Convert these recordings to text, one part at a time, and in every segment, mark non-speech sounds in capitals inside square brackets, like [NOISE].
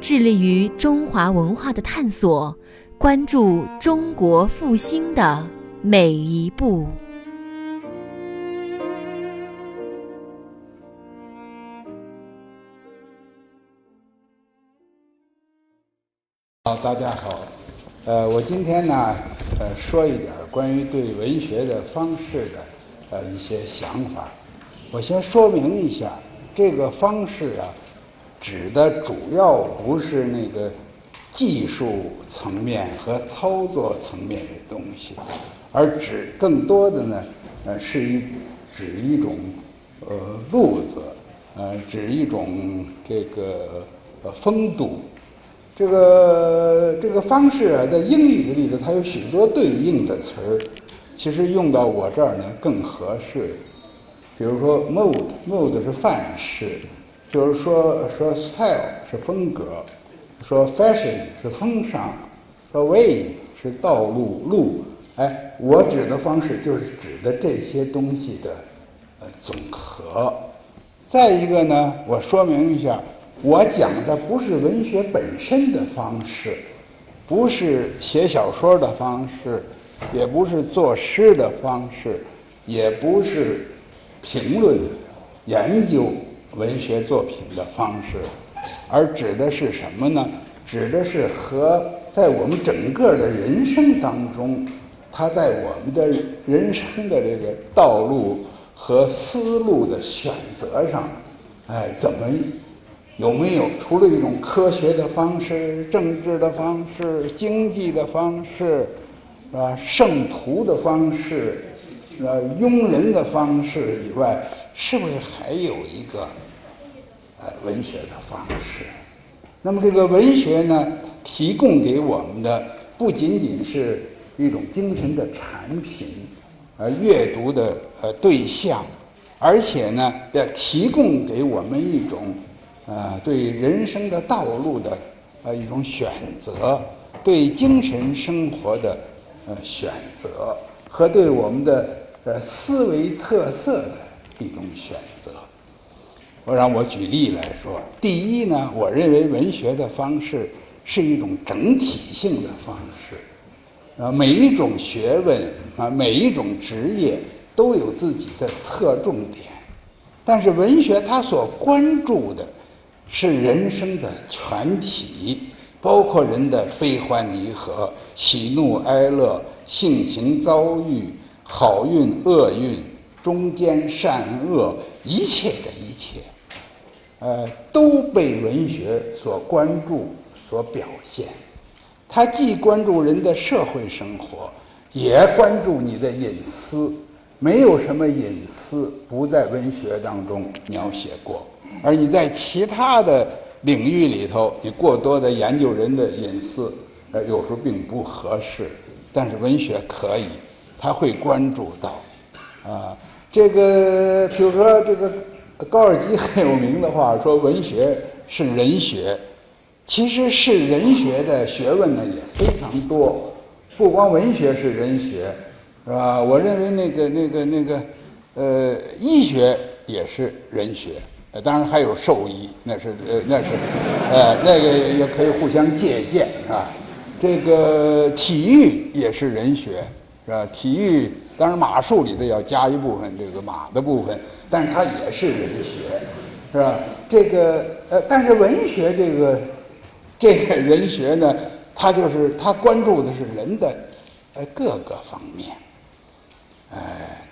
致力于中华文化的探索，关注中国复兴的每一步。好，大家好。呃，我今天呢，呃，说一点关于对文学的方式的呃一些想法。我先说明一下，这个方式啊，指的主要不是那个技术层面和操作层面的东西，而指更多的呢，呃，是一指一种呃路子，呃，指一种这个呃风度。这个这个方式啊，在英语里头，它有许多对应的词儿，其实用到我这儿呢更合适。比如说 mode，mode 是范式，就是说说 style 是风格，说 fashion 是风尚，说 way 是道路路。哎，我指的方式就是指的这些东西的呃总和。再一个呢，我说明一下。我讲的不是文学本身的方式，不是写小说的方式，也不是作诗的方式，也不是评论、研究文学作品的方式，而指的是什么呢？指的是和在我们整个的人生当中，他在我们的人生的这个道路和思路的选择上，哎，怎么？有没有除了一种科学的方式、政治的方式、经济的方式，是吧？圣徒的方式，是吧？庸人的方式以外，是不是还有一个，呃，文学的方式？那么这个文学呢，提供给我们的不仅仅是一种精神的产品，呃，阅读的呃对象，而且呢，要提供给我们一种。呃，对人生的道路的呃一种选择，对精神生活的呃选择，和对我们的呃思维特色的一种选择。我让我举例来说，第一呢，我认为文学的方式是一种整体性的方式，啊，每一种学问啊，每一种职业都有自己的侧重点，但是文学它所关注的。是人生的全体，包括人的悲欢离合、喜怒哀乐、性情遭遇、好运厄运、中间善恶，一切的一切，呃，都被文学所关注、所表现。它既关注人的社会生活，也关注你的隐私。没有什么隐私不在文学当中描写过。而你在其他的领域里头，你过多的研究人的隐私，呃，有时候并不合适。但是文学可以，他会关注到，啊，这个比如说这个高尔基很有名的话说，文学是人学。其实是人学的学问呢也非常多，不光文学是人学，是吧？我认为那个那个那个，呃，医学也是人学。呃，当然还有兽医，那是呃，那是，呃，那个也可以互相借鉴，是吧？这个体育也是人学，是吧？体育当然马术里头要加一部分这个马的部分，但是它也是人学，是吧？这个呃，但是文学这个这个人学呢，它就是它关注的是人的呃各个方面，哎，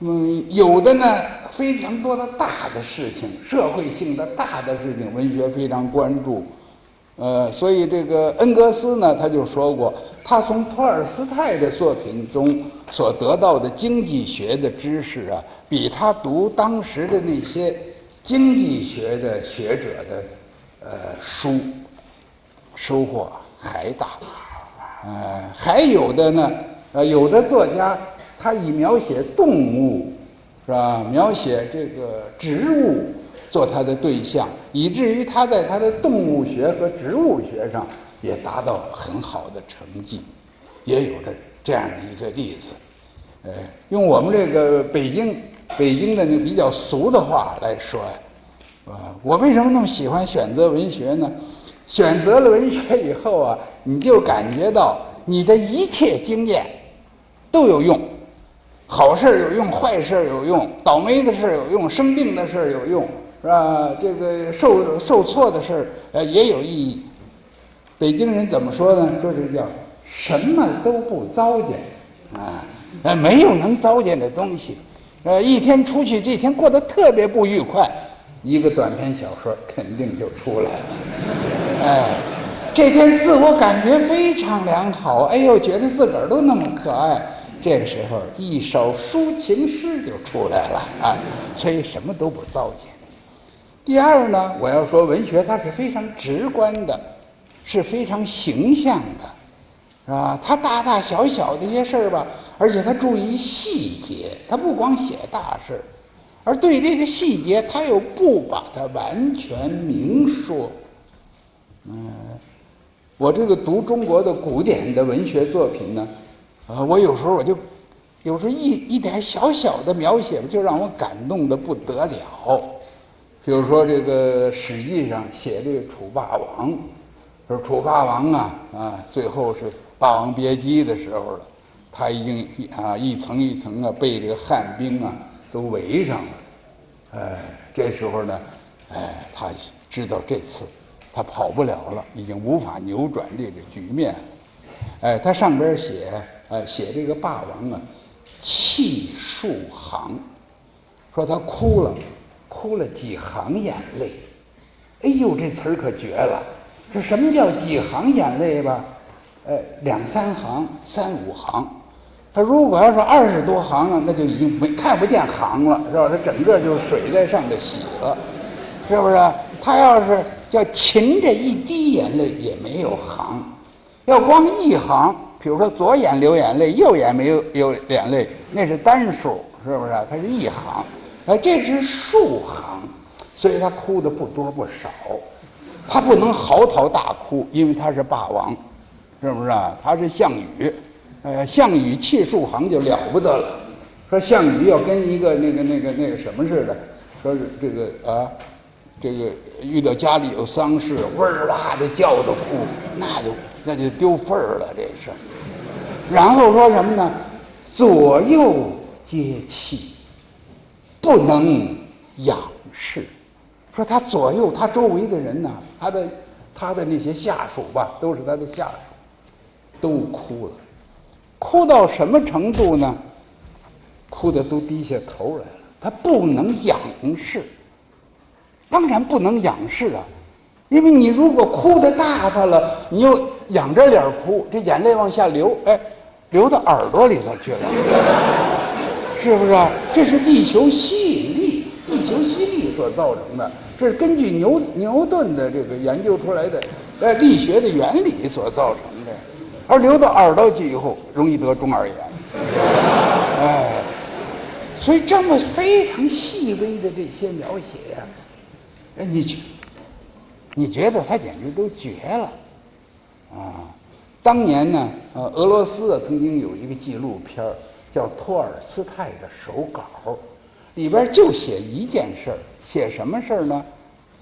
嗯，有的呢。非常多的大的事情，社会性的大的事情，文学非常关注。呃，所以这个恩格斯呢，他就说过，他从托尔斯泰的作品中所得到的经济学的知识啊，比他读当时的那些经济学的学者的呃书收获还大。呃，还有的呢，呃，有的作家他以描写动物，是吧？描写这个植物做他的对象，以至于他在他的动物学和植物学上也达到很好的成绩，也有着这样的一个例子。呃，用我们这个北京北京的那比较俗的话来说呀，啊，我为什么那么喜欢选择文学呢？选择了文学以后啊，你就感觉到你的一切经验都有用，好事儿有用，坏事儿有用，倒霉的事儿有用，生病的事儿有用，是吧？这个受受挫的事儿呃也有意义。北京人怎么说呢？说这叫什么都不糟践啊，呃，没有能糟践的东西。呃，一天出去，这天过得特别不愉快，一个短篇小说肯定就出来了。哎，这天自我感觉非常良好，哎呦，觉得自个儿都那么可爱，这时候一首抒情诗就出来了啊。所以什么都不糟践。第二呢，我要说文学它是非常直观的，是非常形象的，是吧？它大大小小的一些事儿吧。而且它注意细节，它不光写大事，而对这个细节，它又不把它完全明说。嗯，我这个读中国的古典的文学作品呢，啊，我有时候我就，有时候一一点小小的描写就让我感动的不得了。比如说这个《史记》上写这个楚霸王，说楚霸王啊啊，最后是《霸王别姬》的时候了。他已经啊一层一层啊被这个汉兵啊都围上了，哎，这时候呢，哎，他知道这次他跑不了了，已经无法扭转这个局面，哎，他上边写，哎，写这个霸王啊，泣数行，说他哭了，哭了几行眼泪，哎呦，这词儿可绝了，这什么叫几行眼泪吧？呃，两三行，三五行。他如果要是二十多行啊，那就已经没看不见行了，是吧？他整个就水在上头洗了，是不是？他要是叫噙着一滴眼泪也没有行，要光一行，比如说左眼流眼泪，右眼没有有眼泪，那是单数，是不是？他是一行，哎，这是数行，所以他哭的不多不少，他不能嚎啕大哭，因为他是霸王，是不是啊？他是项羽。呃，项羽气数行就了不得了，说项羽要跟一个那个那个那个什么似的，说是这个啊，这个遇到家里有丧事，哇哇的叫着哭，那就那就丢份儿了，这是。然后说什么呢？左右皆泣，不能仰视。说他左右他周围的人呢，他的他的那些下属吧，都是他的下属，都哭了。哭到什么程度呢？哭的都低下头来了。他不能仰视，当然不能仰视啊，因为你如果哭的大发了，你又仰着脸哭，这眼泪往下流，哎，流到耳朵里头去了，是不是啊？这是地球吸引力，地球吸力所造成的，这是根据牛牛顿的这个研究出来的，呃，力学的原理所造成的。而流到耳朵去以后，容易得中耳炎。哎，所以这么非常细微的这些描写呀，哎，你觉，你觉得他简直都绝了，啊！当年呢，呃，俄罗斯曾经有一个纪录片儿叫《托尔斯泰的手稿》，里边就写一件事儿，写什么事儿呢？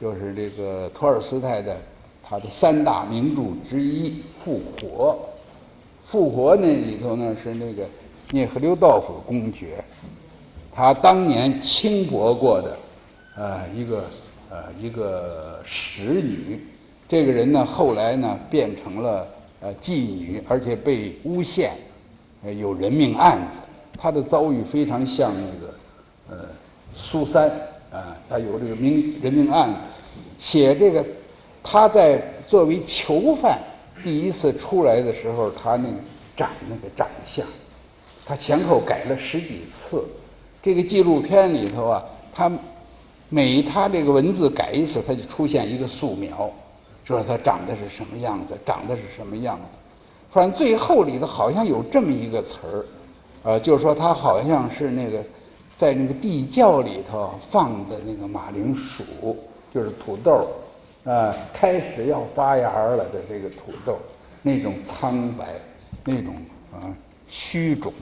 就是这个托尔斯泰的他的三大名著之一《复活》。复活那里头呢是那个聂赫留道夫公爵，他当年轻薄过的，呃一个呃一个使女，这个人呢后来呢变成了呃妓女，而且被诬陷，有人命案子，他的遭遇非常像那个呃苏三啊，他有这个名人命案子，写这个他在作为囚犯。第一次出来的时候，他那个长那个长相，他前后改了十几次。这个纪录片里头啊，他每他这个文字改一次，他就出现一个素描。说他长得是什么样子，长得是什么样子。反正最后里头好像有这么一个词儿，呃，就是说他好像是那个在那个地窖里头放的那个马铃薯，就是土豆，啊，开始要发芽了的这个土豆，那种苍白，那种啊虚肿，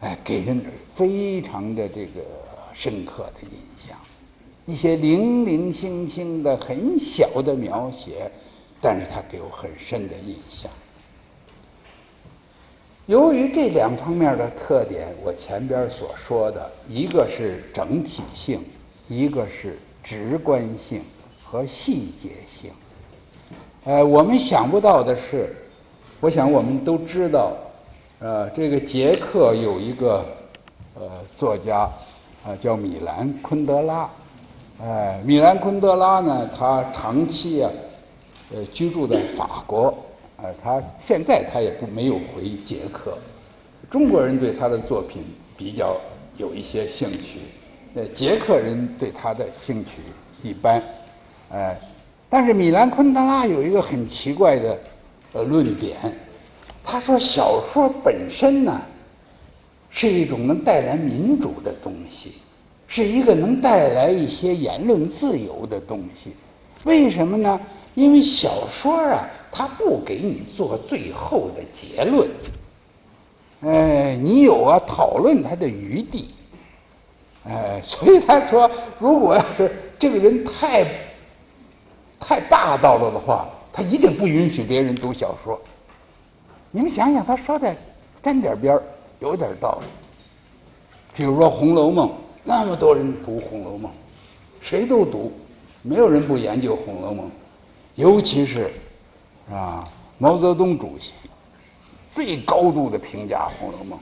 哎，给人非常的这个深刻的印象。一些零零星星的很小的描写，但是它给我很深的印象。由于这两方面的特点，我前边所说的，一个是整体性，一个是直观性和细节性。呃，我们想不到的是，我想我们都知道，呃，这个捷克有一个呃作家，啊，叫米兰昆德拉。哎，米兰昆德拉呢，他长期啊，呃，居住在法国。呃，他现在他也不没有回捷克。中国人对他的作品比较有一些兴趣，呃，捷克人对他的兴趣一般。哎，但是米兰昆德拉有一个很奇怪的呃论点，他说小说本身呢是一种能带来民主的东西。是一个能带来一些言论自由的东西，为什么呢？因为小说啊，他不给你做最后的结论，哎，你有啊讨论他的余地，哎，所以他说，如果要是这个人太太霸道了的话，他一定不允许别人读小说。你们想想，他说的沾点边儿，有点道理。比如说《红楼梦》。那么多人读《红楼梦》，谁都读，没有人不研究《红楼梦》，尤其是，啊，毛泽东主席最高度的评价《红楼梦》，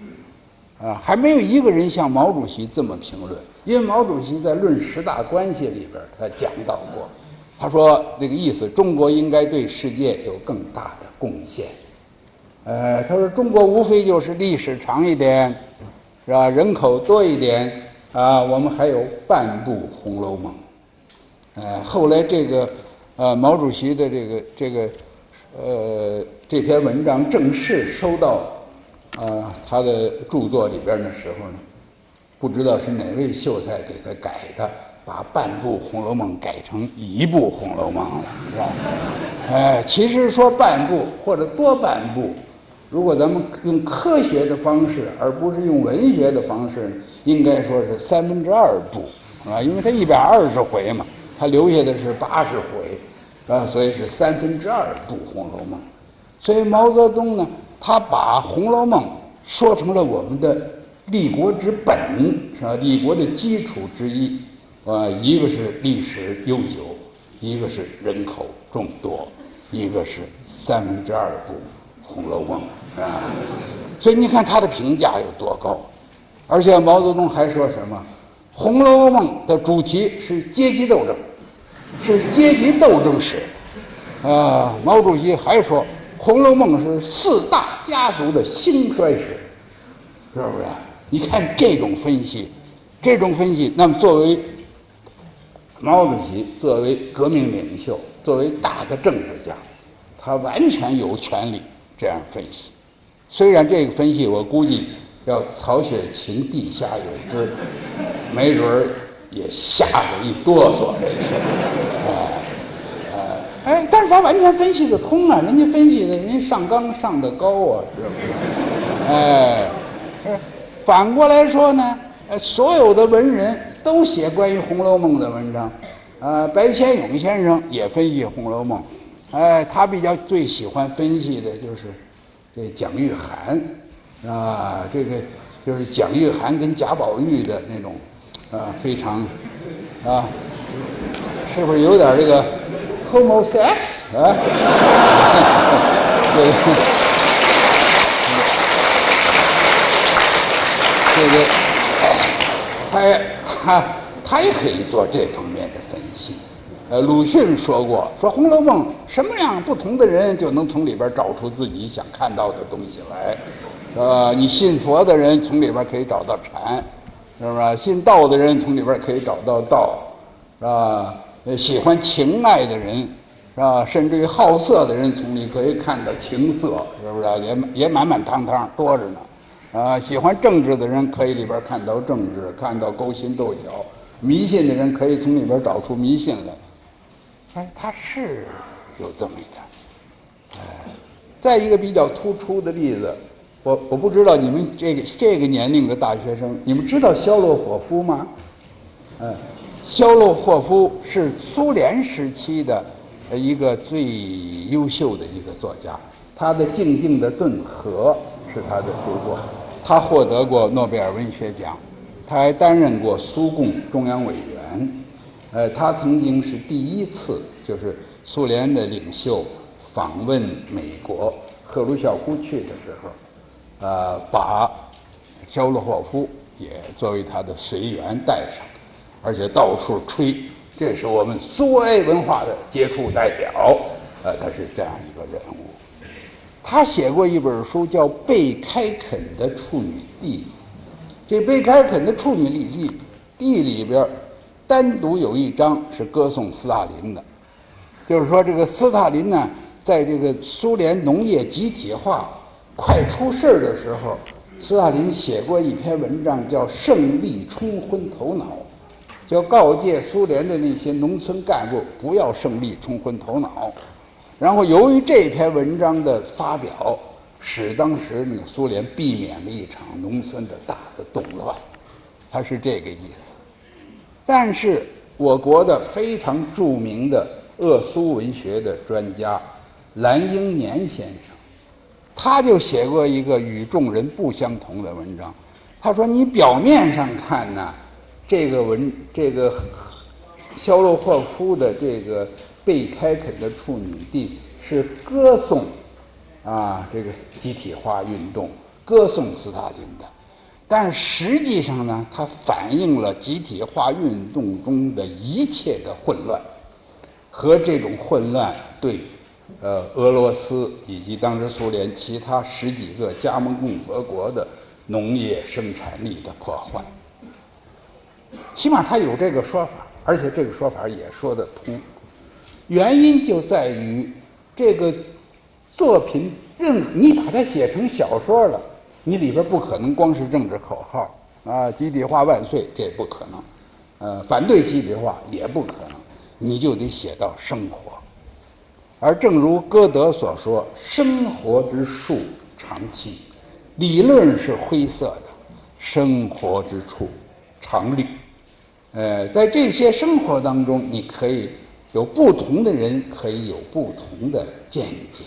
啊，还没有一个人像毛主席这么评论。因为毛主席在《论十大关系》里边，他讲到过，他说那个意思，中国应该对世界有更大的贡献。呃，他说中国无非就是历史长一点，是吧？人口多一点。啊，我们还有半部《红楼梦》，呃，后来这个，呃，毛主席的这个这个，呃，这篇文章正式收到，啊，他的著作里边的时候呢，不知道是哪位秀才给他改的，把半部《红楼梦》改成一部《红楼梦》了，是吧？哎，其实说半部或者多半部，如果咱们用科学的方式，而不是用文学的方式。应该说是三分之二部，啊，因为他一百二十回嘛，他留下的是八十回，啊，所以是三分之二部《红楼梦》。所以毛泽东呢，他把《红楼梦》说成了我们的立国之本，是吧？立国的基础之一，啊，一个是历史悠久，一个是人口众多，一个是三分之二部《红楼梦》，啊，所以你看他的评价有多高。而且毛泽东还说什么，《红楼梦》的主题是阶级斗争，是阶级斗争史。啊，毛主席还说，《红楼梦》是四大家族的兴衰史，是不是？你看这种分析，这种分析，那么作为毛主席，作为革命领袖，作为大的政治家，他完全有权利这样分析。虽然这个分析，我估计。要曹雪芹地下有知，没准儿也吓得一哆嗦。这是，哎，哎，但是他完全分析得通啊！人家分析的，人家上纲上的高啊，是不是？哎，反过来说呢，呃所有的文人都写关于《红楼梦》的文章，啊，白先勇先生也分析《红楼梦》，哎，他比较最喜欢分析的就是这蒋玉菡。啊，这个就是蒋玉菡跟贾宝玉的那种，啊，非常，啊，是不是有点这个 homosex 啊？[LAUGHS] 这个，这个，他他他也可以做这方面的分析。呃，鲁迅说过，说《红楼梦》什么样不同的人就能从里边找出自己想看到的东西来。呃，你信佛的人从里边可以找到禅，是不是？信道的人从里边可以找到道，是吧？喜欢情爱的人，是吧？甚至于好色的人从里可以看到情色，是不是啊？也也满满当当多着呢。啊，喜欢政治的人可以里边看到政治，看到勾心斗角；迷信的人可以从里边找出迷信来。哎，他是有这么一点。哎，再一个比较突出的例子，我我不知道你们这个这个年龄的大学生，你们知道肖洛霍夫吗？嗯，肖洛霍夫是苏联时期的一个最优秀的一个作家，他的《静静的顿河》是他的著作。他获得过诺贝尔文学奖，他还担任过苏共中央委员。呃，他曾经是第一次，就是苏联的领袖访问美国，赫鲁晓夫去的时候，呃，把肖洛霍夫也作为他的随员带上，而且到处吹，这是我们苏维埃文化的杰出代表。呃，他是这样一个人物。他写过一本书，叫《贝开垦的处女地》。这贝开垦的处女地地里边，单独有一章是歌颂斯大林的，就是说这个斯大林呢，在这个苏联农业集体化快出事儿的时候，斯大林写过一篇文章，叫《胜利冲昏头脑》，就告诫苏联的那些农村干部不要胜利冲昏头脑。然后，由于这篇文章的发表，使当时那个苏联避免了一场农村的大的动乱，他是这个意思。但是，我国的非常著名的鄂苏文学的专家蓝英年先生，他就写过一个与众人不相同的文章。他说：“你表面上看呢，这个文这个肖洛霍夫的这个。”被开垦的处女地是歌颂啊这个集体化运动，歌颂斯大林的，但实际上呢，它反映了集体化运动中的一切的混乱，和这种混乱对呃俄罗斯以及当时苏联其他十几个加盟共和国的农业生产力的破坏。起码他有这个说法，而且这个说法也说得通。原因就在于，这个作品任你把它写成小说了，你里边不可能光是政治口号啊，集体化万岁，这不可能，呃，反对集体化也不可能，你就得写到生活。而正如歌德所说：“生活之树常青，理论是灰色的，生活之处常绿。”呃，在这些生活当中，你可以。有不同的人可以有不同的见解，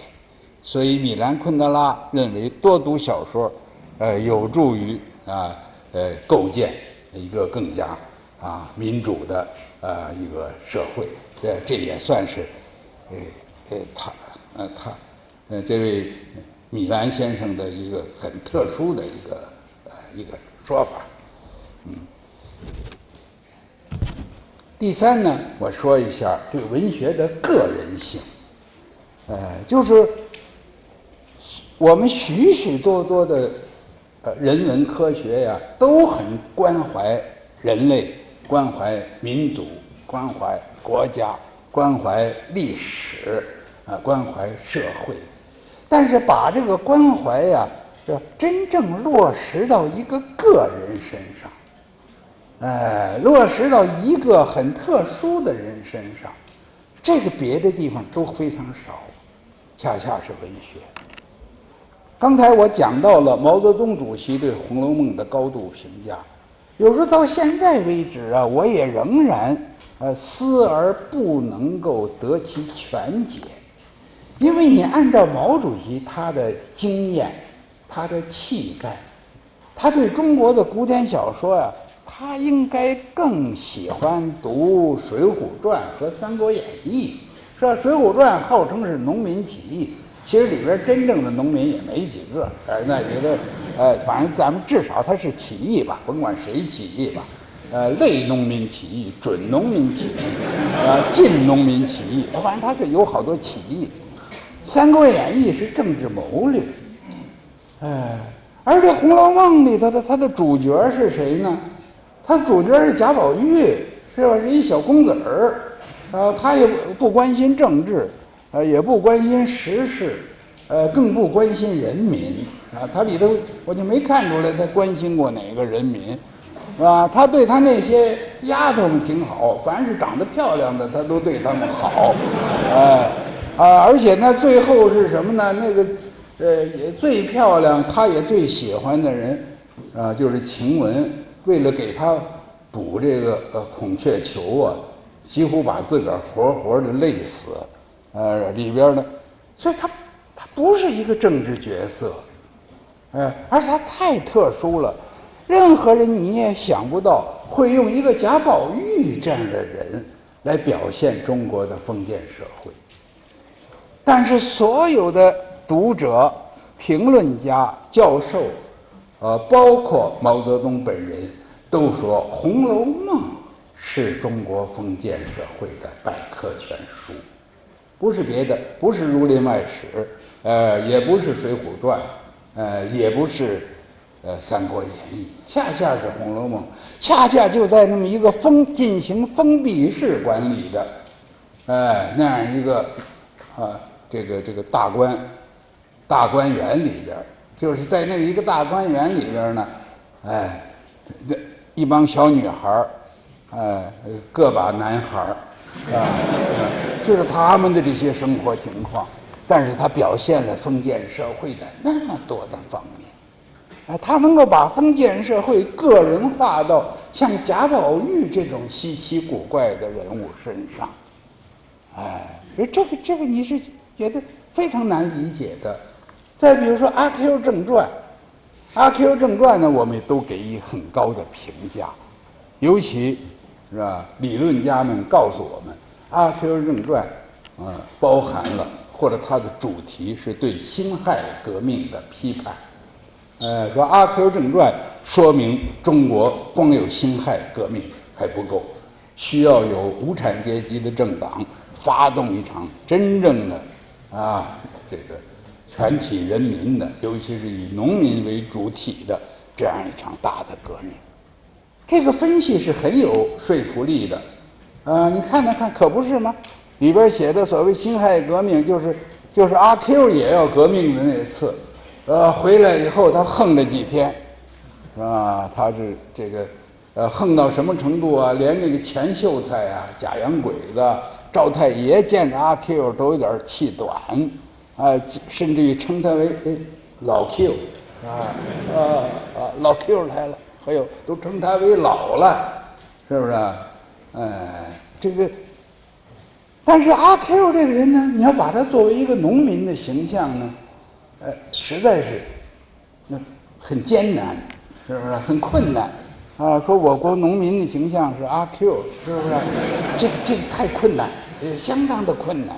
所以米兰昆德拉认为多读小说，呃，有助于啊，呃，构建一个更加啊民主的呃一个社会。这这也算是，呃呃他呃他呃这位米兰先生的一个很特殊的一个呃一个说法，嗯。第三呢，我说一下对文学的个人性，呃，就是我们许许多多的呃人文科学呀，都很关怀人类、关怀民族、关怀国家、关怀历史啊，关怀社会，但是把这个关怀呀，要真正落实到一个个人身上。哎，落实到一个很特殊的人身上，这个别的地方都非常少，恰恰是文学。刚才我讲到了毛泽东主席对《红楼梦》的高度评价，有时候到现在为止啊，我也仍然呃思而不能够得其全解，因为你按照毛主席他的经验、他的气概，他对中国的古典小说啊。他应该更喜欢读《水浒传》和《三国演义》，是吧？《水浒传》号称是农民起义，其实里边真正的农民也没几个。哎，那觉得，呃，反正咱们至少他是起义吧，甭管谁起义吧，呃，类农民起义、准农民起义，啊，近农民起义，反正他是有好多起义。《三国演义》是政治谋略，哎，而这《红楼梦》里头的他的主角是谁呢？他主角是贾宝玉，是吧？是一小公子儿，啊，他也不关心政治，呃，也不关心时事，呃，更不关心人民啊。他里头我就没看出来他关心过哪个人民，是吧？他对他那些丫头们挺好，凡是长得漂亮的，他都对他们好，哎，啊，而且呢，最后是什么呢？那个，呃，也最漂亮，他也最喜欢的人，啊，就是晴雯，为了给他补这个呃孔雀球啊。几乎把自个儿活活的累死，呃，里边呢，所以他他不是一个政治角色，哎，而且他太特殊了，任何人你也想不到会用一个贾宝玉这样的人来表现中国的封建社会。但是所有的读者、评论家、教授，呃，包括毛泽东本人，都说《红楼梦》。是中国封建社会的百科全书，不是别的，不是《儒林外史》，呃，也不是《水浒传》，呃，也不是，呃，《三国演义》，恰恰是《红楼梦》，恰恰就在那么一个封进行封闭式管理的，哎，那样一个啊，这个这个大观大观园里边，就是在那一个大观园里边呢，哎，这一帮小女孩儿。哎，个把男孩儿，啊，就是他们的这些生活情况，但是他表现了封建社会的那么多的方面，哎，他能够把封建社会个人化到像贾宝玉这种稀奇古怪的人物身上，哎，所以这个这个你是觉得非常难理解的。再比如说《阿 Q 正传》，《阿 Q 正传》呢，我们都给予很高的评价，尤其。是吧？理论家们告诉我们，《阿 Q 正传》啊，包含了或者它的主题是对辛亥革命的批判。呃，说《阿 Q 正传》说明中国光有辛亥革命还不够，需要有无产阶级的政党发动一场真正的啊，这个全体人民的，尤其是以农民为主体的这样一场大的革命。这个分析是很有说服力的，啊，你看看看，可不是吗？里边写的所谓辛亥革命，就是就是阿 Q 也要革命的那次，呃，回来以后他横了几天，是吧？他是这个，呃，横到什么程度啊？连那个钱秀才啊、假洋鬼子、赵太爷见着阿 Q 都有点气短，啊，甚至于称他为老 Q，啊啊啊，老 Q 来了。还有，都称他为老了，是不是？哎，这个，但是阿 Q 这个人呢，你要把他作为一个农民的形象呢，呃，实在是，那很艰难，是不是？很困难啊！说我国农民的形象是阿 Q，是不是？这个这个太困难，也，相当的困难，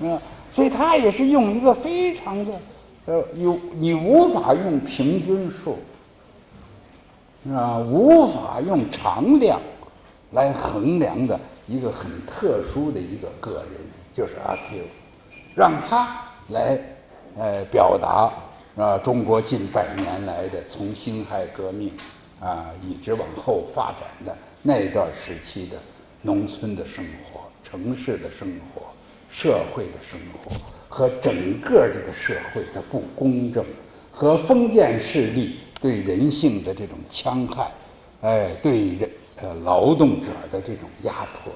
嗯，所以他也是用一个非常的，呃，有你无法用平均数。啊，无法用常量来衡量的一个很特殊的一个个人，就是阿 Q，让他来呃表达啊中国近百年来的从辛亥革命啊一直往后发展的那段时期的农村的生活、城市的生活、社会的生活和整个这个社会的不公正和封建势力。对人性的这种戕害，哎，对人呃劳动者的这种压迫，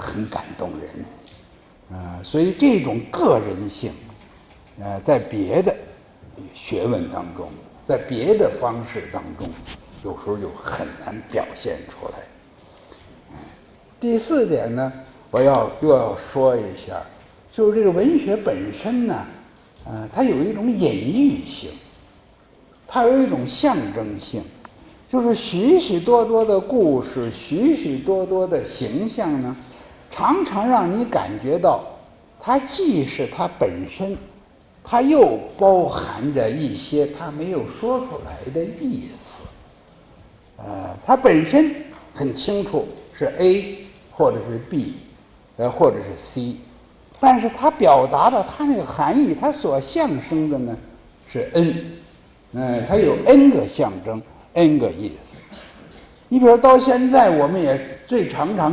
很感动人，啊，所以这种个人性，呃，在别的学问当中，在别的方式当中，有时候就很难表现出来。第四点呢，我要又要说一下，就是这个文学本身呢，呃，它有一种隐喻性。它有一种象征性，就是许许多多的故事，许许多多的形象呢，常常让你感觉到，它既是它本身，它又包含着一些它没有说出来的意思。呃，它本身很清楚是 A 或者是 B，呃，或者是 C，但是它表达的它那个含义，它所象征的呢是 N。哎，它有 n 个象征，n 个意思。你比如到现在，我们也最常常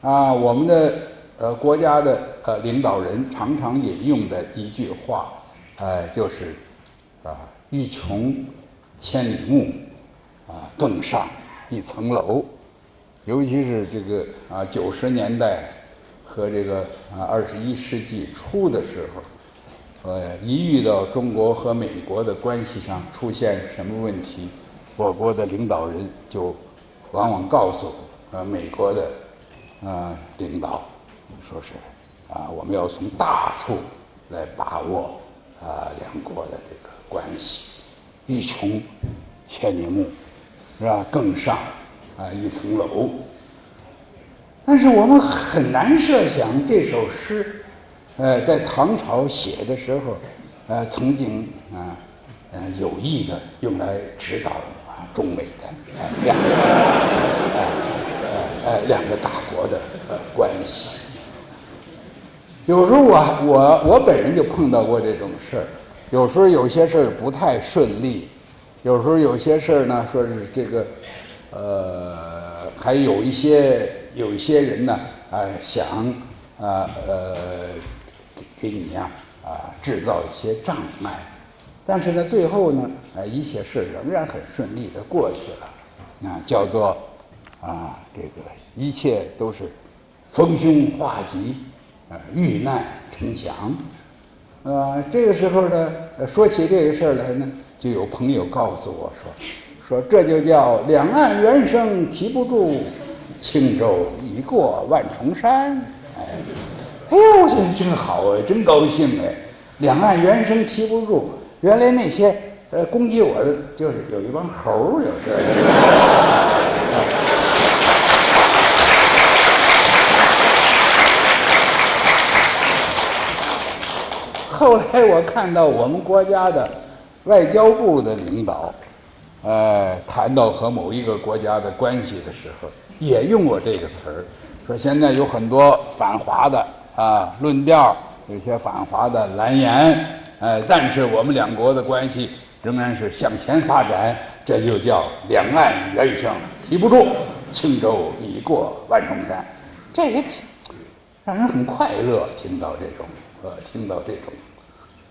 啊，我们的呃国家的呃领导人常常引用的一句话，呃，就是啊，欲穷千里目，啊，更上一层楼。尤其是这个啊九十年代和这个啊二十一世纪初的时候，呃，一遇到中国和美国的关系上出现什么问题，我国的领导人就往往告诉呃美国的。啊，领导说是啊，我们要从大处来把握啊两国的这个关系，欲穷千里目，是吧？更上啊一层楼。但是我们很难设想这首诗，呃，在唐朝写的时候，呃，曾经啊，呃，有意的用来指导啊中美的两个。呃，两个大国的呃关系，有时候我我我本人就碰到过这种事儿，有时候有些事儿不太顺利，有时候有些事儿呢，说是这个，呃，还有一些有一些人呢，啊，想啊呃给你呀啊制造一些障碍，但是呢，最后呢，啊，一切事仍然很顺利的过去了，啊，叫做。啊，这个一切都是逢凶化吉，啊，遇难成祥，啊，这个时候呢，说起这个事儿来呢，就有朋友告诉我说，说这就叫两岸猿声啼不住，轻舟已过万重山。哎，哎呦，我觉得真好哎，真高兴哎，两岸猿声啼不住，原来那些呃攻击我的就是有一帮猴儿，有事。[LAUGHS] 后来我看到我们国家的外交部的领导，呃，谈到和某一个国家的关系的时候，也用过这个词儿，说现在有很多反华的啊论调，有些反华的蓝言，呃，但是我们两国的关系仍然是向前发展，这就叫两岸猿声啼不住，轻舟已过万重山，这也挺让人很快乐，听到这种，呃，听到这种。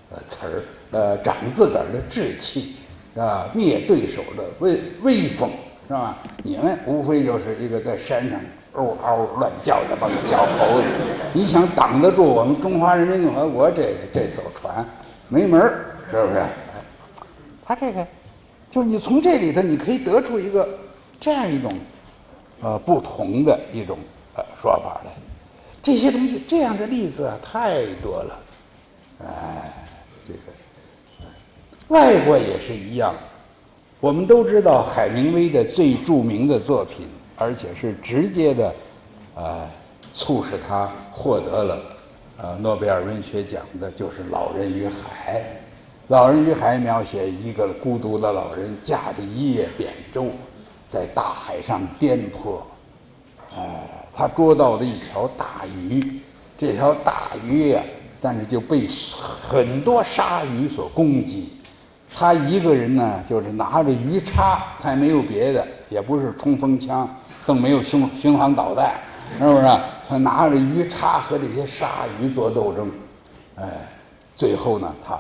呃，词儿，呃，长自个儿的志气，啊？灭对手的威威风，是吧？你们无非就是一个在山上嗷嗷乱叫的帮小猴子，你想挡得住我们中华人民共和国这这艘船，没门儿，是不是？他这个，就是你从这里头，你可以得出一个这样一种，呃，不同的一种呃说法来。这些东西，这样的例子，太多了，哎。这个，外国也是一样。我们都知道海明威的最著名的作品，而且是直接的，呃，促使他获得了呃诺贝尔文学奖的，就是《老人与海》。《老人与海》描写一个孤独的老人驾着一叶扁舟，在大海上颠簸，呃，他捉到了一条大鱼，这条大鱼呀。但是就被很多鲨鱼所攻击，他一个人呢，就是拿着鱼叉，他也没有别的，也不是冲锋枪，更没有巡巡航导弹，是不是？他拿着鱼叉和这些鲨鱼做斗争，哎，最后呢，他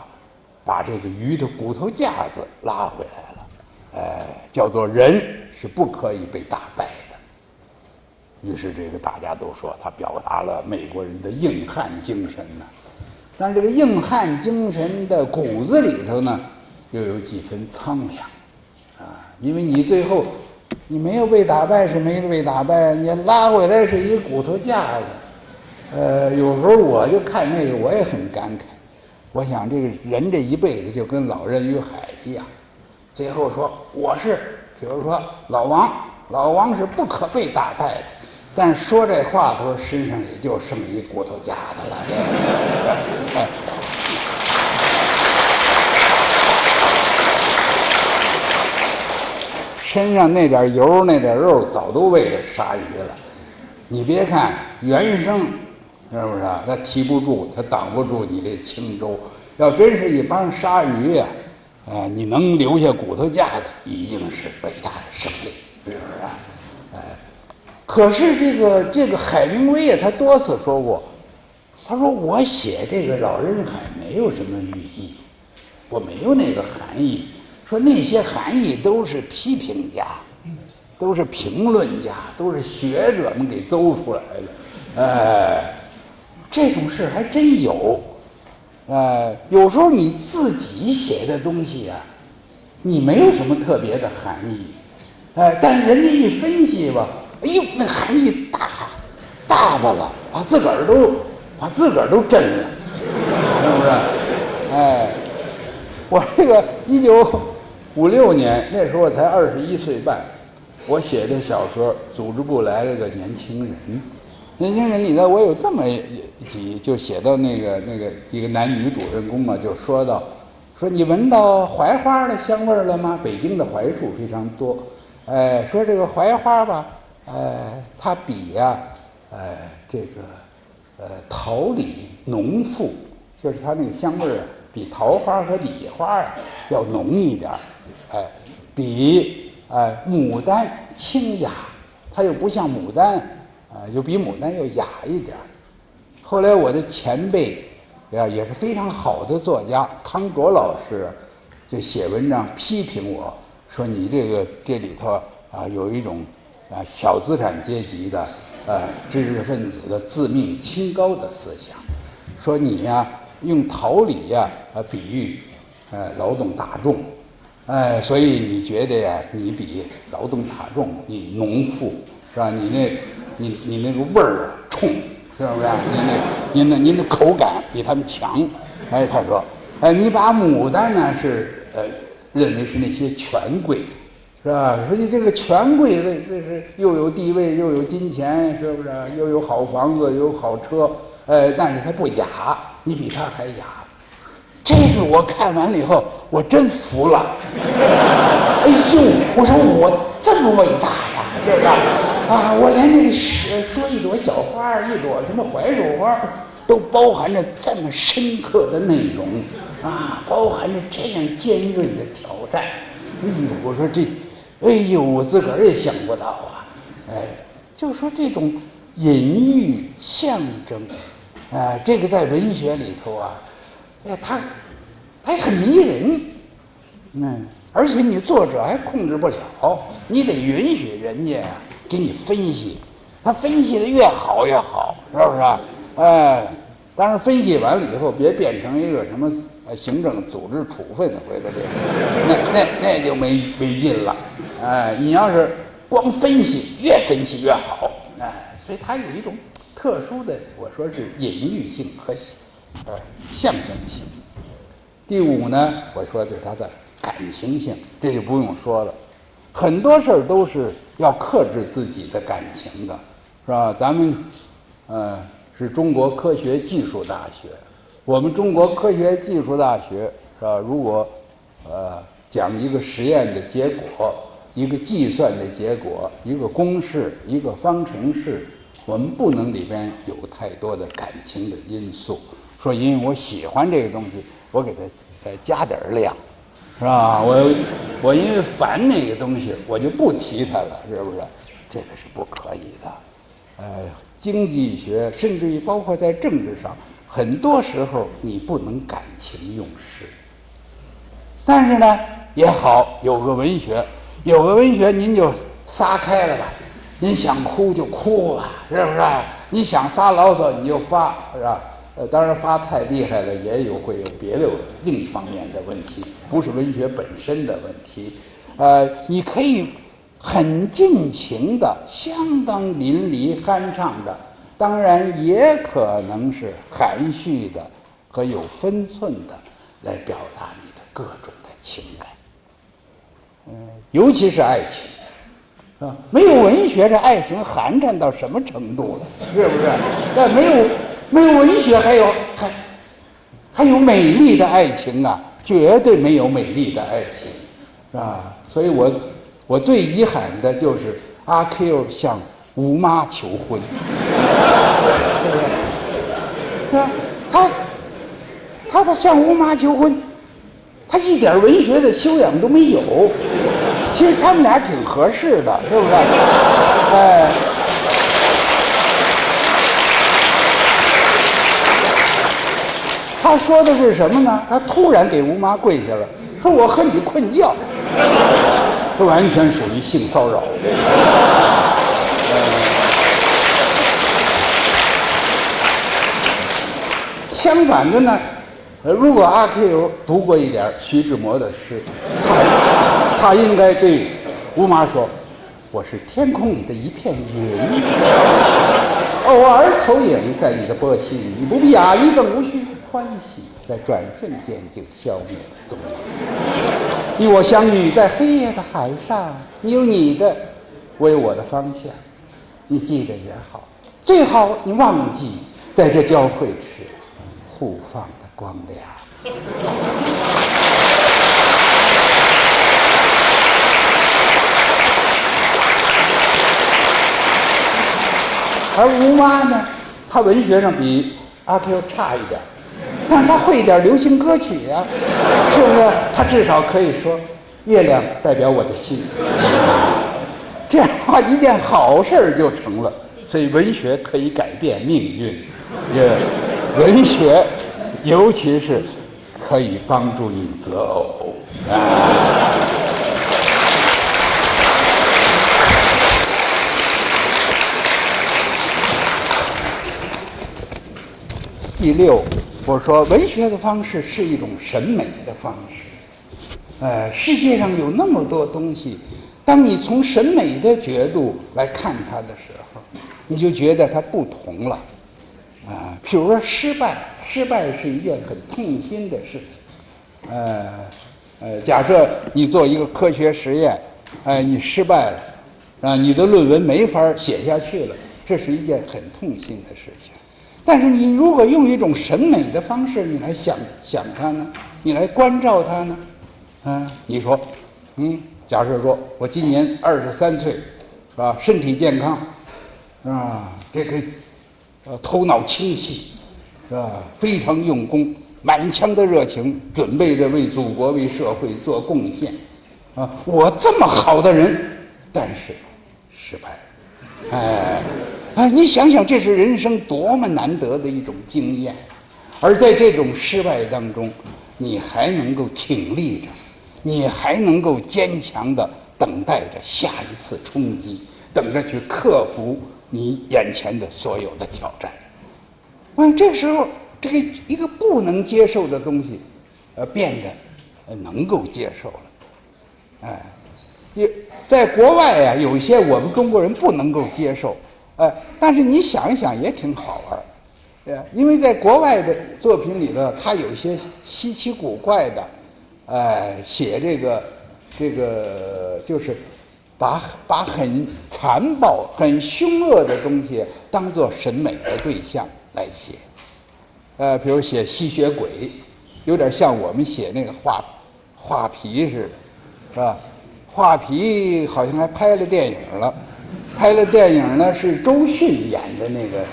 把这个鱼的骨头架子拉回来了，哎，叫做人是不可以被打败的。于是这个大家都说他表达了美国人的硬汉精神呢。但是这个硬汉精神的骨子里头呢，又有几分苍凉，啊，因为你最后你没有被打败是没被打败，你拉回来是一骨头架子，呃，有时候我就看那个我也很感慨，我想这个人这一辈子就跟老人与海一样，最后说我是，比如说老王，老王是不可被打败的。但说这话的时候，身上也就剩一骨头架子了。[LAUGHS] 身上那点油、那点肉，早都喂了鲨鱼了。你别看原生，是不是啊？他提不住，他挡不住你这轻舟。要真是一帮鲨鱼呀，啊，你能留下骨头架子，已经是伟大的胜利，是不是啊？哎。可是这个这个海明威啊，他多次说过，他说我写这个老人海没有什么寓意，我没有那个含义。说那些含义都是批评家，都是评论家，都是学者们给诌出来的。哎，这种事还真有。呃，有时候你自己写的东西啊，你没有什么特别的含义，哎，但是人家一分析吧，哎呦，那含义大，大发了，把自个儿都把自个儿都震了，是不是？哎，我这个一九五六年那时候我才二十一岁半，我写的小说，组织部来了个年轻人。年轻人里头，我有这么几，就写到那个那个一个男女主人公嘛，就说到，说你闻到槐花的香味了吗？北京的槐树非常多，哎，说这个槐花吧，哎，它比呀，哎，这个，呃，桃李浓馥，就是它那个香味啊，比桃花和李花啊要浓一点，哎，比哎牡丹清雅，它又不像牡丹。啊，又比牡丹要雅一点后来我的前辈，呀，也是非常好的作家康卓老师，就写文章批评我说：“你这个这里头啊，有一种啊小资产阶级的呃知识分子的自命清高的思想，说你呀用桃李呀啊比喻呃劳动大众，哎，所以你觉得呀你比劳动大众你农妇是吧？你那。”你你那个味儿啊冲，是不是？您那您那您的口感比他们强。哎，他说，哎，你把牡丹呢是呃认为是那些权贵，是吧？说你这个权贵这这是又有地位又有金钱，是不是？又有好房子有好车，哎，但是他不雅，你比他还雅。这个我看完了以后，我真服了。哎呦，我说我这么伟大呀，是不是？啊，我连那个说一朵小花，一朵什么槐树花，都包含着这么深刻的内容，啊，包含着这样尖锐的挑战。哎呦，我说这，哎呦，我自个儿也想不到啊。哎，就说这种隐喻象征，啊，这个在文学里头啊，哎，它还很迷人。嗯，而且你作者还控制不了，你得允许人家呀。给你分析，他分析的越好越好，是不是？哎，当然分析完了以后，别变成一个什么行政组织处分回来这，那那那就没没劲了。哎，你要是光分析，越分析越好。哎，所以它有一种特殊的，我说是隐喻性和呃象征性。第五呢，我说就是它的感情性，这就不用说了。很多事儿都是要克制自己的感情的，是吧？咱们，呃，是中国科学技术大学，我们中国科学技术大学是吧？如果，呃，讲一个实验的结果，一个计算的结果，一个公式，一个方程式，我们不能里边有太多的感情的因素。说因为我喜欢这个东西，我给它呃加点量。是吧？我我因为烦那个东西，我就不提它了，是不是？这个是不可以的。呃，经济学甚至于包括在政治上，很多时候你不能感情用事。但是呢，也好有个文学，有个文学，您就撒开了吧。您想哭就哭吧，是不是？你想发牢骚你就发，是吧？呃，当然发太厉害了，也有会有别的另一方面的问题，不是文学本身的问题。呃，你可以很尽情的、相当淋漓酣畅的，当然也可能是含蓄的和有分寸的来表达你的各种的情感。嗯，尤其是爱情，啊，没有文学，这爱情寒碜到什么程度了？是不是？但没有。没有文学，还有还还有美丽的爱情啊！绝对没有美丽的爱情，啊？所以我我最遗憾的就是阿 Q 向吴妈求婚，对不对？是吧？他他他向吴妈求婚，他一点文学的修养都没有。其实他们俩挺合适的，是不是？哎。他说的是什么呢？他突然给吴妈跪下了，说我和你困觉，这完全属于性骚扰。相反的呢，如果阿 Q 读过一点徐志摩的诗，他他应该对吴妈说：“我是天空里的一片云，偶尔投影在你的波心，你不必讶异，更无需欢喜，在转瞬间就消灭了踪影。你我相遇在黑夜的海上，你有你的，我有我的方向，你记得也好，最好你忘记在这交汇时。”互放的光亮，而吴妈呢，她文学上比阿 Q 差一点，但是她会点流行歌曲呀，是不是？他至少可以说，月亮代表我的心，这样的话一件好事就成了。所以文学可以改变命运，也。文学，尤其是可以帮助你择偶。第六，我说文学的方式是一种审美的方式。呃，世界上有那么多东西，当你从审美的角度来看它的时候，你就觉得它不同了。啊，譬如说失败，失败是一件很痛心的事情。呃，呃，假设你做一个科学实验，哎，你失败了，啊，你的论文没法写下去了，这是一件很痛心的事情。但是你如果用一种审美的方式，你来想想它呢，你来关照它呢，啊，你说，嗯，假设说我今年二十三岁，是吧？身体健康，啊，这个。呃，头脑清晰，是吧？非常用功，满腔的热情，准备着为祖国、为社会做贡献。啊，我这么好的人，但是失败了。哎，哎，你想想，这是人生多么难得的一种经验。而在这种失败当中，你还能够挺立着，你还能够坚强的等待着下一次冲击，等着去克服。你眼前的所有的挑战，嗯，这时候，这个一个不能接受的东西，呃，变得能够接受了，哎，也在国外呀，有一些我们中国人不能够接受，哎，但是你想一想也挺好玩，儿，呃因为在国外的作品里头，他有一些稀奇古怪的，哎，写这个，这个就是。把把很残暴、很凶恶的东西当做审美的对象来写，呃，比如写吸血鬼，有点像我们写那个画画皮似的，是吧？画皮好像还拍了电影了，拍了电影呢，是周迅演的那个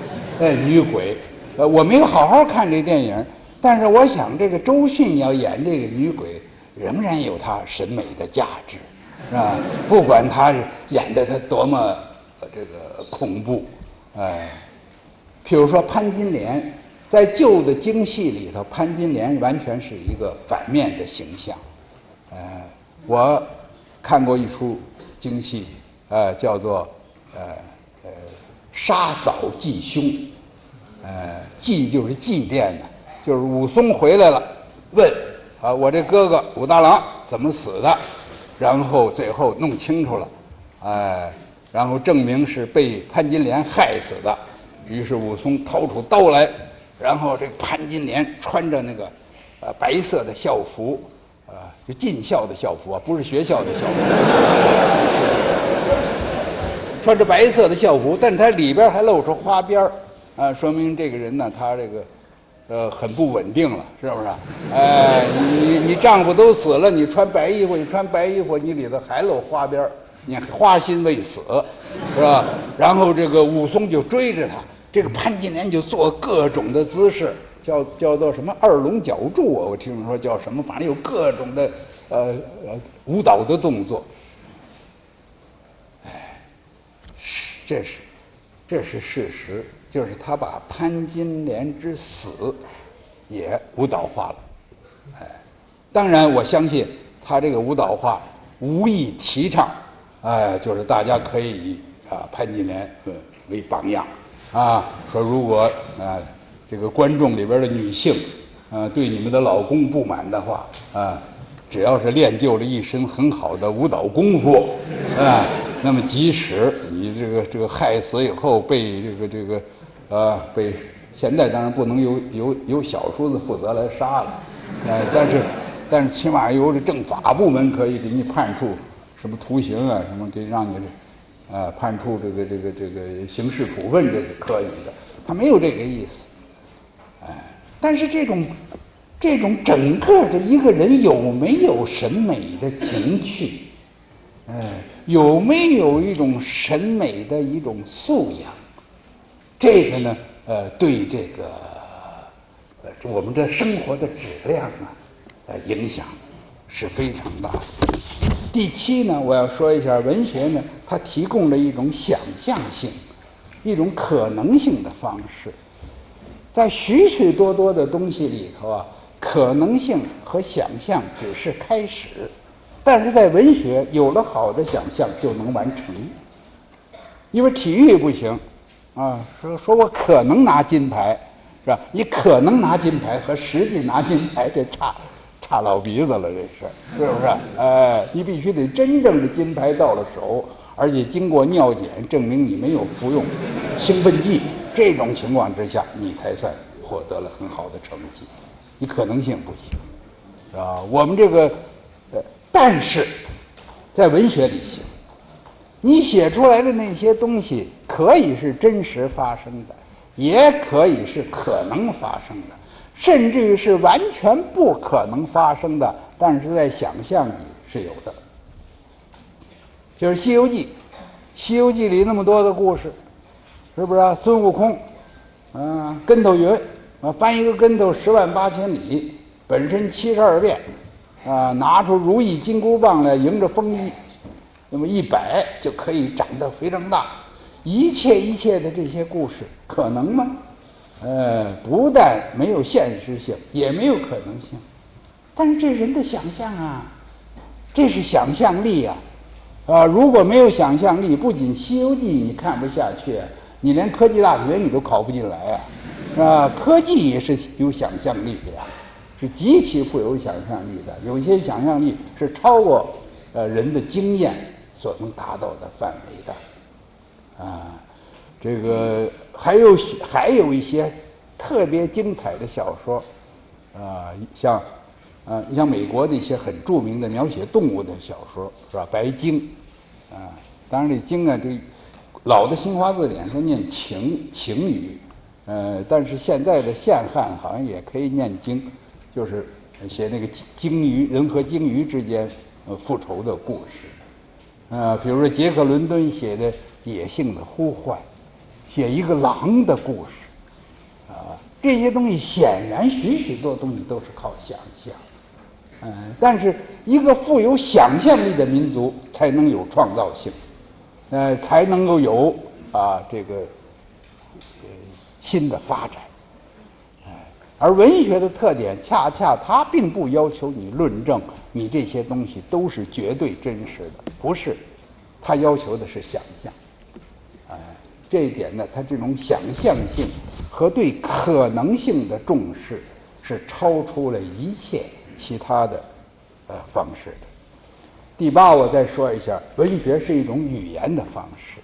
呃女鬼，呃，我没有好好看这电影，但是我想这个周迅要演这个女鬼，仍然有她审美的价值。是吧？不管她演的她多么这个恐怖，哎，譬如说潘金莲，在旧的京戏里头，潘金莲完全是一个反面的形象。哎，我看过一出京戏，呃，叫做呃呃杀嫂祭凶，呃，祭就是祭奠的，就是武松回来了，问啊，我这哥哥武大郎怎么死的？然后最后弄清楚了，哎，然后证明是被潘金莲害死的。于是武松掏出刀来，然后这潘金莲穿着那个呃白色的校服，啊，就进校的校服啊，不是学校的校服，穿着白色的校服，但它里边还露出花边儿，啊，说明这个人呢，他这个。呃，很不稳定了，是不是？哎，你你丈夫都死了，你穿白衣服，你穿白衣服，你里头还露花边儿你花心未死，是吧？然后这个武松就追着他，这个潘金莲就做各种的姿势，叫叫做什么二龙脚柱啊？我听说叫什么，反正有各种的呃呃舞蹈的动作。哎，是，这是，这是事实。就是他把潘金莲之死也舞蹈化了。哎，当然我相信他这个舞蹈化无意提倡，哎，就是大家可以以啊潘金莲为榜样啊，说如果啊这个观众里边的女性啊对你们的老公不满的话啊。只要是练就了一身很好的舞蹈功夫，啊，那么即使你这个这个害死以后被这个这个，呃，被现在当然不能由由由小叔子负责来杀了，呃，但是但是起码由这政法部门可以给你判处什么徒刑啊，什么给让你这，啊，判处这个这个这个刑事处分这是可以的，他没有这个意思，哎，但是这种。这种整个的一个人有没有审美的情趣，哎，有没有一种审美的一种素养？这个呢，呃，对这个呃我们这生活的质量啊，呃，影响是非常大的。第七呢，我要说一下文学呢，它提供了一种想象性、一种可能性的方式，在许许多多的东西里头啊。可能性和想象只是开始，但是在文学有了好的想象就能完成。因为体育不行，啊，说说我可能拿金牌，是吧？你可能拿金牌和实际拿金牌这差差老鼻子了，这事是不是？哎，你必须得真正的金牌到了手，而且经过尿检证明你没有服用兴奋剂，这种情况之下，你才算获得了很好的成绩。你可能性不行，啊，我们这个，呃，但是，在文学里行，你写出来的那些东西可以是真实发生的，也可以是可能发生的，甚至于是完全不可能发生的，但是在想象里是有的。就是《西游记》，《西游记》里那么多的故事，是不是？孙悟空，嗯，跟头云。啊，翻一个跟头十万八千里，本身七十二变，啊，拿出如意金箍棒来迎着风衣，那么一摆就可以长得非常大。一切一切的这些故事可能吗？呃，不但没有现实性，也没有可能性。但是这人的想象啊，这是想象力啊，啊，如果没有想象力，不仅《西游记》你看不下去，你连科技大学你都考不进来啊。啊，科技也是有想象力的呀，是极其富有想象力的。有些想象力是超过呃人的经验所能达到的范围的。啊，这个还有还有一些特别精彩的小说，啊，像啊，你像美国的一些很著名的描写动物的小说，是吧？白鲸，啊，当然这鲸啊，这老的新华字典说念晴晴雨。呃，但是现在的现汉好像也可以念经，就是写那个鲸鱼人和鲸鱼之间呃复仇的故事，呃，比如说杰克伦敦写的《野性的呼唤》，写一个狼的故事，啊，这些东西显然许许多东西都是靠想象，嗯，但是一个富有想象力的民族才能有创造性，呃，才能够有啊这个。新的发展，哎，而文学的特点恰恰它并不要求你论证你这些东西都是绝对真实的，不是，它要求的是想象，哎，这一点呢，它这种想象性和对可能性的重视是超出了一切其他的呃方式的。第八，我再说一下，文学是一种语言的方式。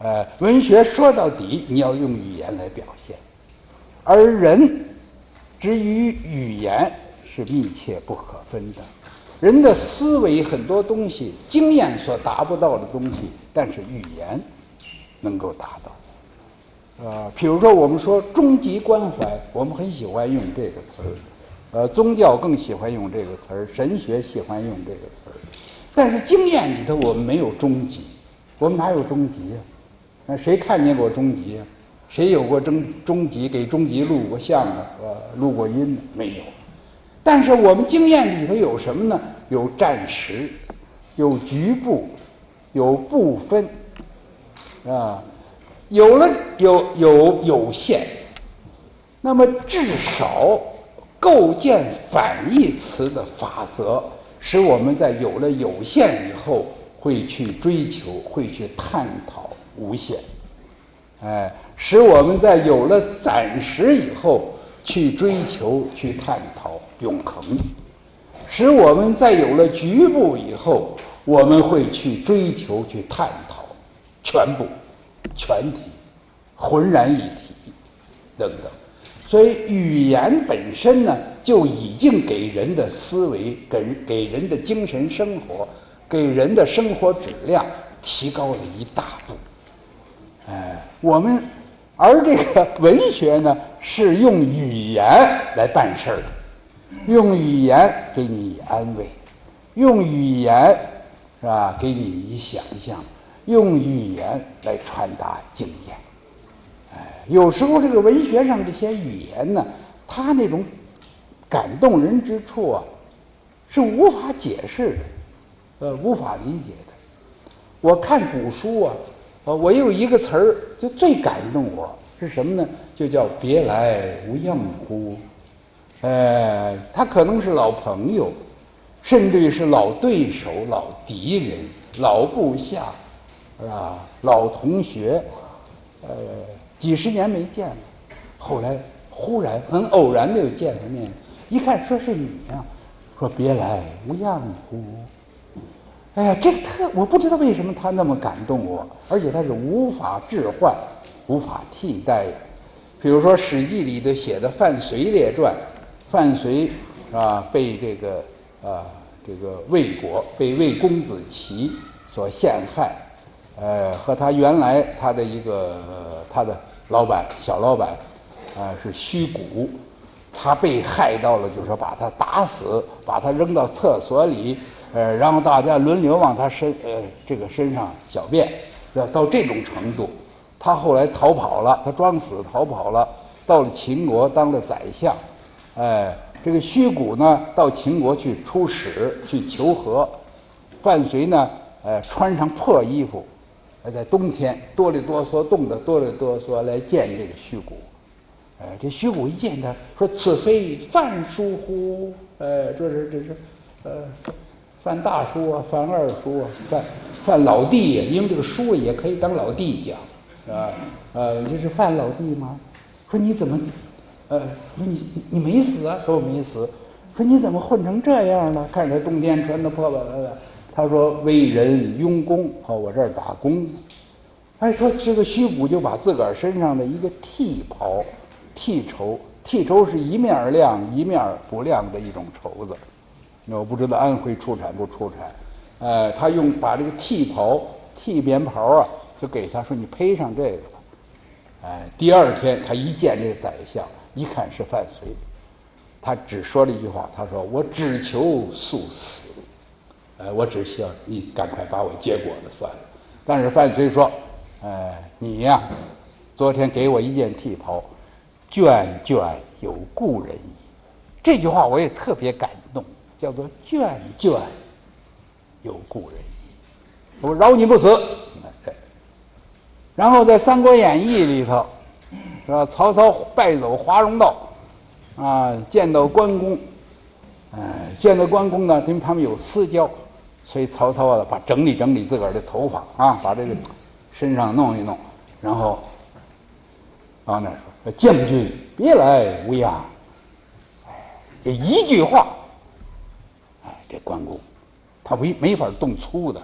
呃，文学说到底，你要用语言来表现，而人之于语言是密切不可分的。人的思维很多东西，经验所达不到的东西，但是语言能够达到。呃，比如说我们说终极关怀，我们很喜欢用这个词儿，呃，宗教更喜欢用这个词儿，神学喜欢用这个词儿，但是经验里头我们没有终极，我们哪有终极呀？那谁看见过终极？谁有过终终极给终极录过像的？呃，录过音的？没有。但是我们经验里头有什么呢？有暂时，有局部，有部分，啊，有了有有有限。那么至少构建反义词的法则，使我们在有了有限以后，会去追求，会去探讨无限。哎，使我们在有了暂时以后，去追求、去探讨永恒；使我们在有了局部以后，我们会去追求、去探讨全部、全体、浑然一体等等。所以，语言本身呢，就已经给人的思维、给给人的精神生活、给人的生活质量提高了一大步。哎，我们，而这个文学呢，是用语言来办事儿的，用语言给你以安慰，用语言是吧，给你以想象，用语言来传达经验。哎，有时候这个文学上这些语言呢，它那种感动人之处啊，是无法解释的，呃，无法理解的。我看古书啊。呃，我有一个词儿，就最感动我是什么呢？就叫“别来无恙乎”。哎，他可能是老朋友，甚至于是老对手、老敌人、老部下，是吧？老同学，呃，几十年没见了，后来忽然很偶然的又见了面，一看说是你呀，说“别来无恙乎”。哎呀，这个特我不知道为什么他那么感动我，而且他是无法置换、无法替代的。比如说《史记》里头写的范睢列传，范睢啊被这个啊这个魏国被魏公子齐所陷害，呃，和他原来他的一个他的老板小老板啊是虚谷，他被害到了，就是说把他打死，把他扔到厕所里。呃，然后大家轮流往他身呃这个身上小便，要到这种程度，他后来逃跑了，他装死逃跑了，到了秦国当了宰相，哎，这个虚谷呢到秦国去出使去求和，范睢呢，呃，穿上破衣服，在冬天哆里哆嗦冻得哆里哆嗦来见这个虚谷，哎，这虚谷一见他说：“此非范叔乎？”哎，这是这是，呃。范大叔啊，范二叔啊，范范老弟呀，因为这个叔也可以当老弟讲，是吧？呃，这是范老弟吗？说你怎么，呃，说你你没死啊？说我没死。说你怎么混成这样呢？看着冬天穿的破破烂烂。他说为人佣工，好我这儿打工。哎，说这个虚谷就把自个儿身上的一个剃袍，剃绸，剃绸是一面亮一面不亮的一种绸子。我不知道安徽出产不出产，呃，他用把这个剃袍、剃棉袍啊，就给他说：“你披上这个吧。”哎，第二天他一见这个宰相，一看是范睢，他只说了一句话：“他说我只求速死，呃，我只希望你赶快把我结果了算了。”但是范睢说：“哎，你呀，昨天给我一件剃袍，卷卷有故人矣。”这句话我也特别感。叫做卷卷有故人矣，我饶你不死。然后在《三国演义》里头，是吧？曹操败走华容道，啊，见到关公，哎，见到关公呢，跟他们有私交，所以曹操啊，把整理整理自个儿的头发啊，把这个身上弄一弄，然后到那儿说：“将军别来无恙。”哎，这一句话。这关公，他没没法动粗的，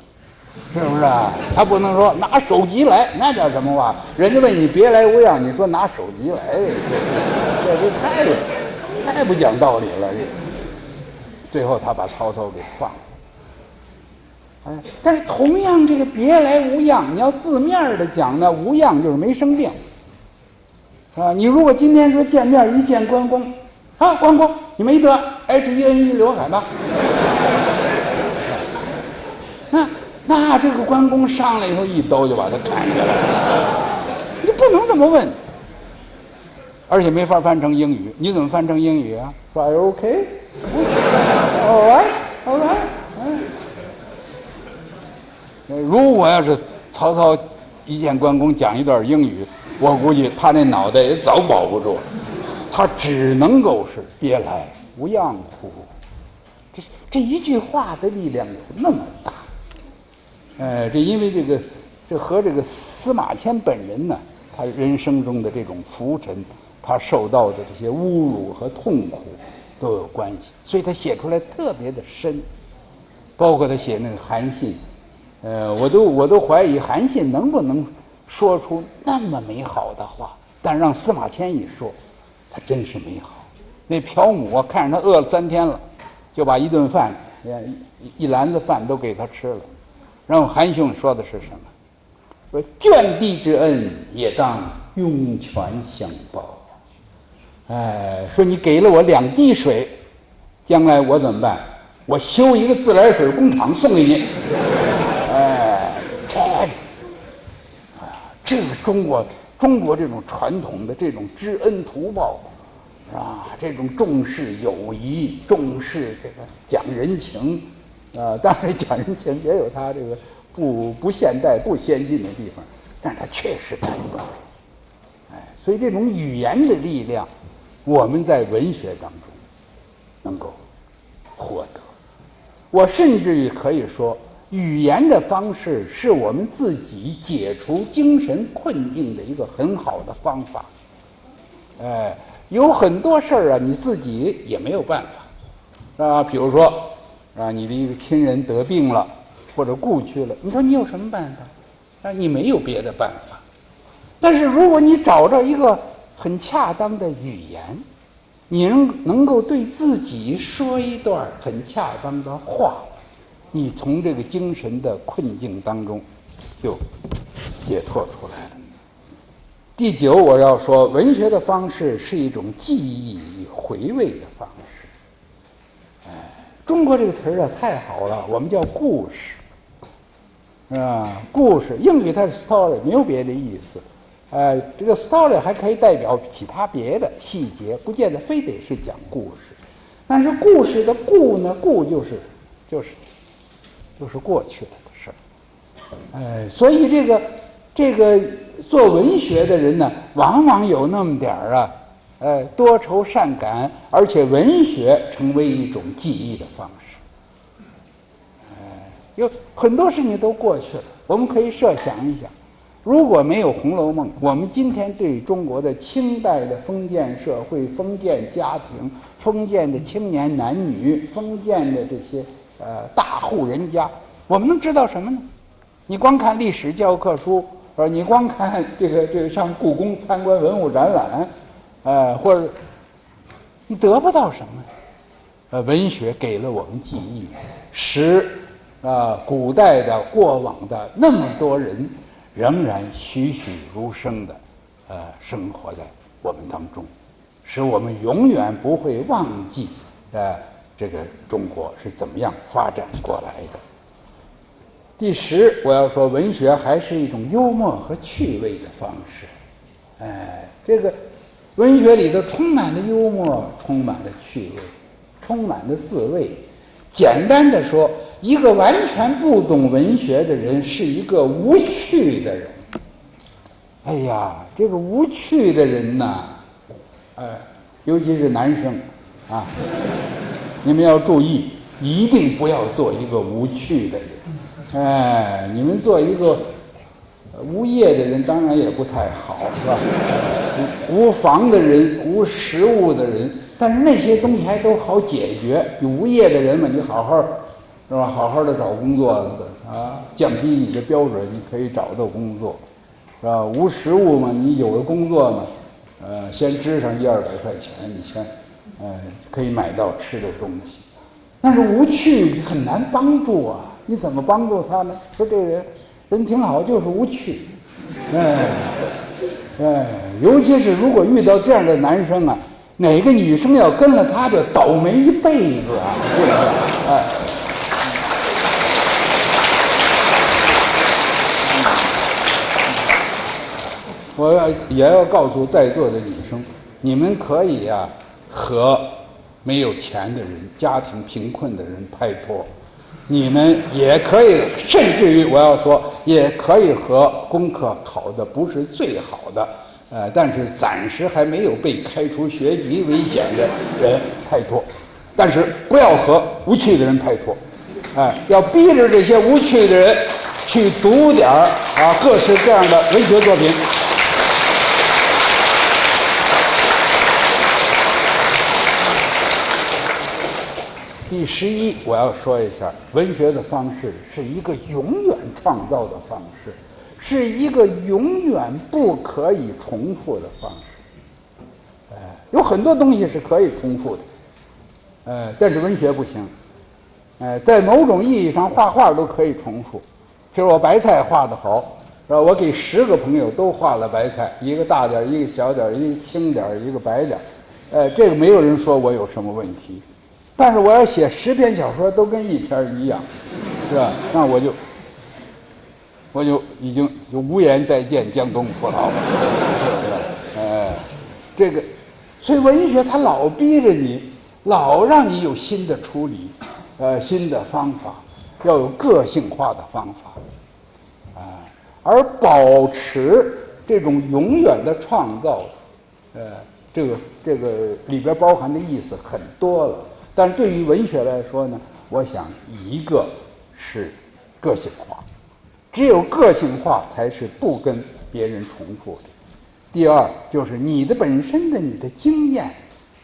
是不是啊？他不能说拿手机来，那叫什么话？人家问你别来无恙，你说拿手机来，这这这太太不讲道理了。这最后他把曹操给放了。哎，但是同样这个别来无恙，你要字面的讲呢，无恙就是没生病，是吧？你如果今天说见面一见关公，啊，关公你没得 H1N1 刘海吧？那那这个关公上来以后，一刀就把他砍下来了。你不能这么问，而且没法翻成英语。你怎么翻成英语啊？说 OK，All [LAUGHS] right，All right。如果要是曹操一见关公讲一段英语，我估计他那脑袋也早保不住了。他只能够是别来无恙乎？这这一句话的力量有那么大。呃，这因为这个，这和这个司马迁本人呢，他人生中的这种浮沉，他受到的这些侮辱和痛苦都有关系，所以他写出来特别的深。包括他写那个韩信，呃，我都我都怀疑韩信能不能说出那么美好的话，但让司马迁一说，他真是美好。那朴母啊，看着他饿了三天了，就把一顿饭，一篮子饭都给他吃了。然后韩兄说的是什么？说卷地之恩也当涌泉相报。哎，说你给了我两滴水，将来我怎么办？我修一个自来水工厂送给你，哎，这，啊，这个中国中国这种传统的这种知恩图报，是吧？这种重视友谊、重视这个讲人情，啊，当然讲人情也有它这个不不现代、不先进的地方，但是它确实感动人。哎，所以这种语言的力量，我们在文学当中能够获得。我甚至于可以说，语言的方式是我们自己解除精神困境的一个很好的方法。哎，有很多事儿啊，你自己也没有办法，啊，比如说，啊，你的一个亲人得病了，或者故去了，你说你有什么办法？啊，你没有别的办法。但是如果你找到一个很恰当的语言，你能能够对自己说一段很恰当的话，你从这个精神的困境当中就解脱出来了。第九，我要说，文学的方式是一种记忆与回味的方式。中国这个词儿啊，太好了，我们叫故事，啊，故事，英语它是 story，没有别的意思。呃，这个 story 还可以代表其他别的细节，不见得非得是讲故事。但是故事的故呢，故就是就是就是过去了的事儿。哎，所以这个这个做文学的人呢，往往有那么点儿啊，呃，多愁善感，而且文学成为一种记忆的方式。哎，有很多事情都过去了，我们可以设想一想。如果没有《红楼梦》，我们今天对中国的清代的封建社会、封建家庭、封建的青年男女、封建的这些呃大户人家，我们能知道什么呢？你光看历史教科书，呃，你光看这个这个上故宫参观文物展览，呃，或者你得不到什么。呃，文学给了我们记忆，使啊古代的过往的那么多人。仍然栩栩如生的，呃，生活在我们当中，使我们永远不会忘记，呃，这个中国是怎么样发展过来的。第十，我要说，文学还是一种幽默和趣味的方式。哎，这个文学里头充满了幽默，充满了趣味，充满了滋味。简单的说。一个完全不懂文学的人是一个无趣的人。哎呀，这个无趣的人呐，哎，尤其是男生啊，你们要注意，一定不要做一个无趣的人。哎，你们做一个无业的人，当然也不太好，是吧？无房的人，无食物的人，但是那些东西还都好解决。你无业的人嘛，你好好。是吧？好好的找工作啊，降低你的标准，你可以找到工作，是吧？无实物嘛，你有了工作嘛，呃，先支上一二百块钱，你先，呃，可以买到吃的东西。但是无趣很难帮助啊，你怎么帮助他呢？说这人人挺好，就是无趣，哎，哎，尤其是如果遇到这样的男生啊，哪个女生要跟了他，就倒霉一辈子啊，是不是？哎。我要也要告诉在座的女生，你们可以呀和没有钱的人、家庭贫困的人拍拖，你们也可以，甚至于我要说，也可以和功课考的不是最好的，呃，但是暂时还没有被开除学籍危险的人拍拖，但是不要和无趣的人拍拖，哎，要逼着这些无趣的人去读点儿啊各式各样的文学作品。第十一，我要说一下，文学的方式是一个永远创造的方式，是一个永远不可以重复的方式。哎，有很多东西是可以重复的，呃，但是文学不行。哎，在某种意义上，画画都可以重复。比如我白菜画的好，是吧？我给十个朋友都画了白菜，一个大点一个小点一个青点一个白点呃，这个没有人说我有什么问题。但是我要写十篇小说都跟一篇一样，是吧？那我就我就已经就无颜再见江东父老了，是吧？哎，这个，所以文学它老逼着你，老让你有新的处理，呃，新的方法，要有个性化的方法，啊，而保持这种永远的创造，呃，这个这个里边包含的意思很多了。但对于文学来说呢，我想一个是个性化，只有个性化才是不跟别人重复的。第二就是你的本身的你的经验、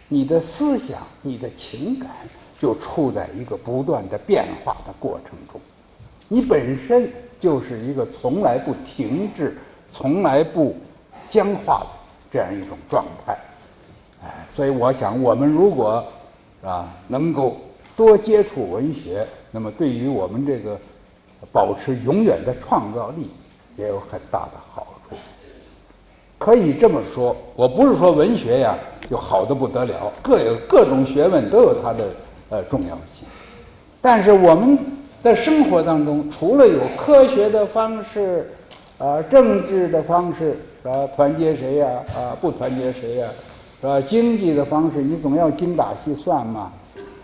你的思想、你的情感就处在一个不断的变化的过程中，你本身就是一个从来不停滞、从来不僵化的这样一种状态。哎，所以我想我们如果。啊，能够多接触文学，那么对于我们这个保持永远的创造力也有很大的好处。可以这么说，我不是说文学呀就好的不得了，各有各种学问都有它的呃重要性。但是我们的生活当中，除了有科学的方式，啊，政治的方式，啊，团结谁呀？啊，不团结谁呀？是吧？经济的方式，你总要精打细算嘛，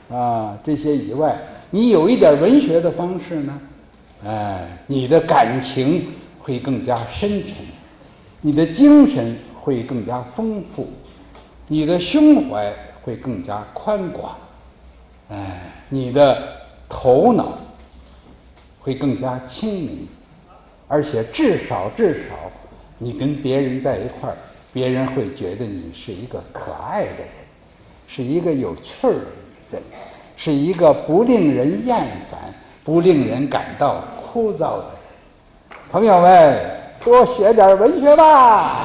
啊，这些以外，你有一点文学的方式呢，哎，你的感情会更加深沉，你的精神会更加丰富，你的胸怀会更加宽广，哎，你的头脑会更加清明，而且至少至少，你跟别人在一块儿。别人会觉得你是一个可爱的人，是一个有趣儿的人，是一个不令人厌烦、不令人感到枯燥的人。朋友们，多学点文学吧。